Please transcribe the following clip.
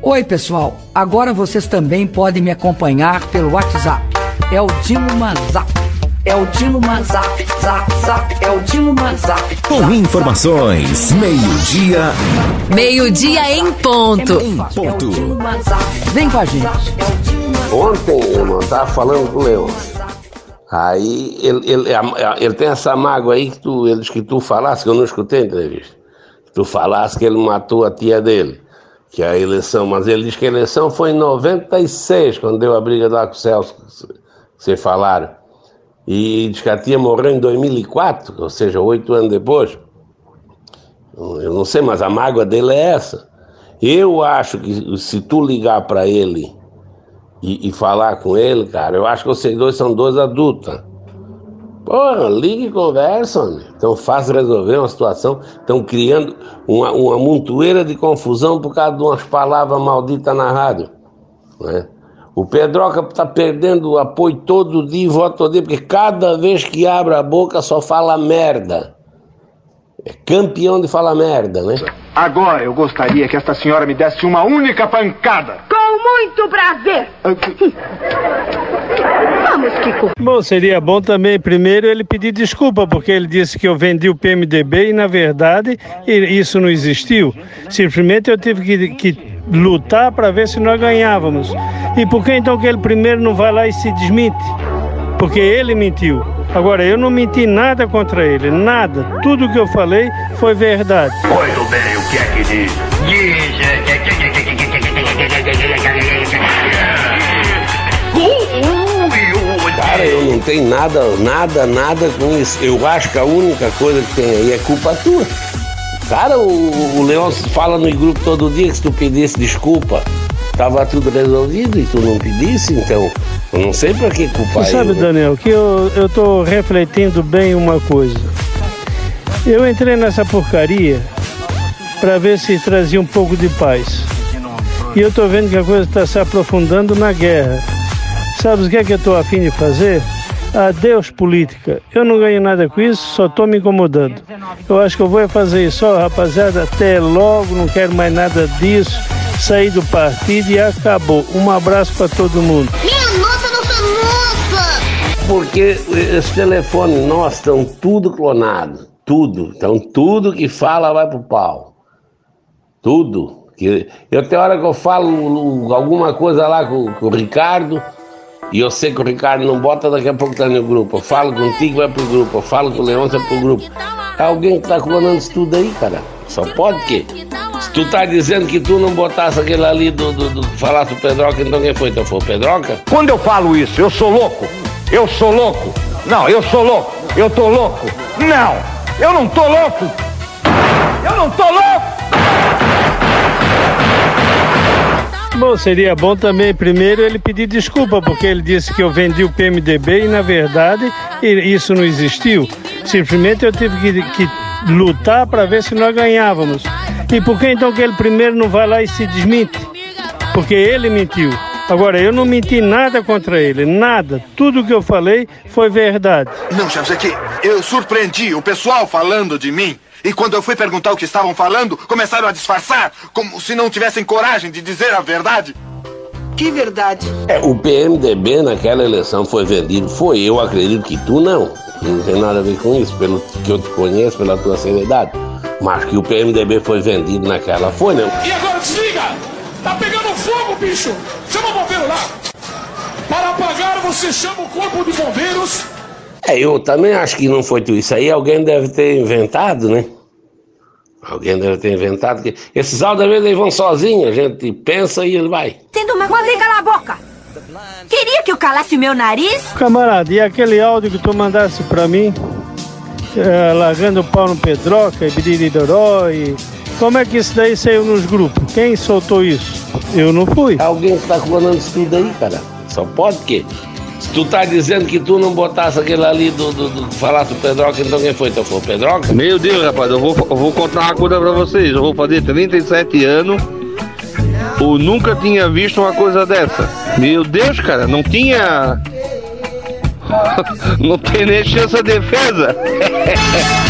Oi, pessoal. Agora vocês também podem me acompanhar pelo WhatsApp. É o Dilma Zap. É o Dilma Zap, Zap, Zap. É o Dilma Zap. Com informações, meio-dia. Meio-dia em ponto. Em ponto. Vem com a gente. Ontem, irmão, tava falando com o Leão. Aí ele, ele, ele tem essa mágoa aí que tu, eles que tu falasse, que eu não escutei a entrevista. Que tu falasse que ele matou a tia dele, que é a eleição, mas ele diz que a eleição foi em 96, quando deu a briga lá com o Celso, que vocês falaram. E diz que a tia morreu em 2004, ou seja, oito anos depois. Eu não sei, mas a mágoa dele é essa. Eu acho que se tu ligar para ele e, e, falar com ele, cara, eu acho que vocês dois são dois adultos. Pô, liga e conversa, né? Então fácil resolver uma situação. Estão criando uma, uma montoeira de confusão por causa de umas palavras malditas na rádio. Né? O Pedroca está perdendo o apoio todo dia vota todo dia, porque cada vez que abre a boca só fala merda. É campeão de falar merda, né? Agora eu gostaria que esta senhora me desse uma única pancada. Com muito prazer. Vamos, Kiko. Bom, seria bom também, primeiro, ele pedir desculpa, porque ele disse que eu vendi o PMDB e, na verdade, isso não existiu. Simplesmente eu tive que, que lutar para ver se nós ganhávamos. E por que então que ele primeiro não vai lá e se desmente? Porque ele mentiu. Agora, eu não menti nada contra ele, nada. Tudo que eu falei foi verdade. Muito bem, o que é que diz? Cara, eu não tenho nada, nada, nada com isso. Eu acho que a única coisa que tem aí é culpa tua. Cara, o, o Leão fala no grupo todo dia que se tu pedisse desculpa, tava tudo resolvido e tu não pedisse, então eu não sei para que culpar sabe, ele, né? Daniel, que eu, eu tô refletindo bem uma coisa. Eu entrei nessa porcaria para ver se trazia um pouco de paz. E eu tô vendo que a coisa está se aprofundando na guerra. Sabe o que é que eu tô afim de fazer? Adeus política. Eu não ganho nada com isso, só tô me incomodando. Eu acho que eu vou fazer isso, ó, rapaziada, até logo, não quero mais nada disso. Saí do partido e acabou. Um abraço para todo mundo. Minha não foi nossa. Porque esse telefone nós estão tudo clonado, tudo. Então tudo que fala vai pro pau. Tudo. Que eu tem hora que eu falo alguma coisa lá com, com o Ricardo e eu sei que o Ricardo não bota, daqui a pouco tá no grupo. Eu falo contigo, vai pro grupo. Eu falo com o Leão, vai pro grupo. É alguém que tá clonando isso tudo aí, cara. Só pode que. Se tu tá dizendo que tu não botasse aquele ali do, do, do falasse o Pedroca, então quem foi? Então foi o Pedroca? Quando eu falo isso, eu sou louco? Eu sou louco? Não, eu sou louco. Eu tô louco? Não, eu não tô louco. Eu não tô louco. Bom, seria bom também, primeiro, ele pedir desculpa, porque ele disse que eu vendi o PMDB e, na verdade, isso não existiu. Simplesmente eu tive que, que lutar para ver se nós ganhávamos. E por que então que ele primeiro não vai lá e se desmente? Porque ele mentiu. Agora, eu não menti nada contra ele, nada. Tudo que eu falei foi verdade. Não, chefe, é que eu surpreendi o pessoal falando de mim. E quando eu fui perguntar o que estavam falando, começaram a disfarçar, como se não tivessem coragem de dizer a verdade. Que verdade. É, o PMDB naquela eleição foi vendido. Foi, eu acredito que tu não. Não tem nada a ver com isso, pelo que eu te conheço, pela tua seriedade. Mas que o PMDB foi vendido naquela foi, não. E agora desliga! Tá pegando fogo, bicho! Chama o bombeiro lá! Para apagar, você chama o corpo de bombeiros. É, eu também acho que não foi tu. Isso aí alguém deve ter inventado, né? Alguém deve ter inventado. que Esses áudios às vezes eles vão sozinhos, a gente pensa e ele vai. Sendo uma Mandei calar a boca. Queria que eu calasse o meu nariz? Camarada, e aquele áudio que tu mandasse pra mim, é, largando o pau no Pedroca e Biriroró e... Como é que isso daí saiu nos grupos? Quem soltou isso? Eu não fui. Alguém que tá clonando isso tudo aí, cara. Só pode que. Se tu tá dizendo que tu não botasse aquele ali do, do, do falasse o Pedroca, então quem foi? Então foi o Pedroca? Meu Deus, rapaz, eu vou, eu vou contar uma coisa pra vocês. Eu vou fazer 37 anos. Eu nunca tinha visto uma coisa dessa. Meu Deus, cara, não tinha. Não tem nem chance de defesa.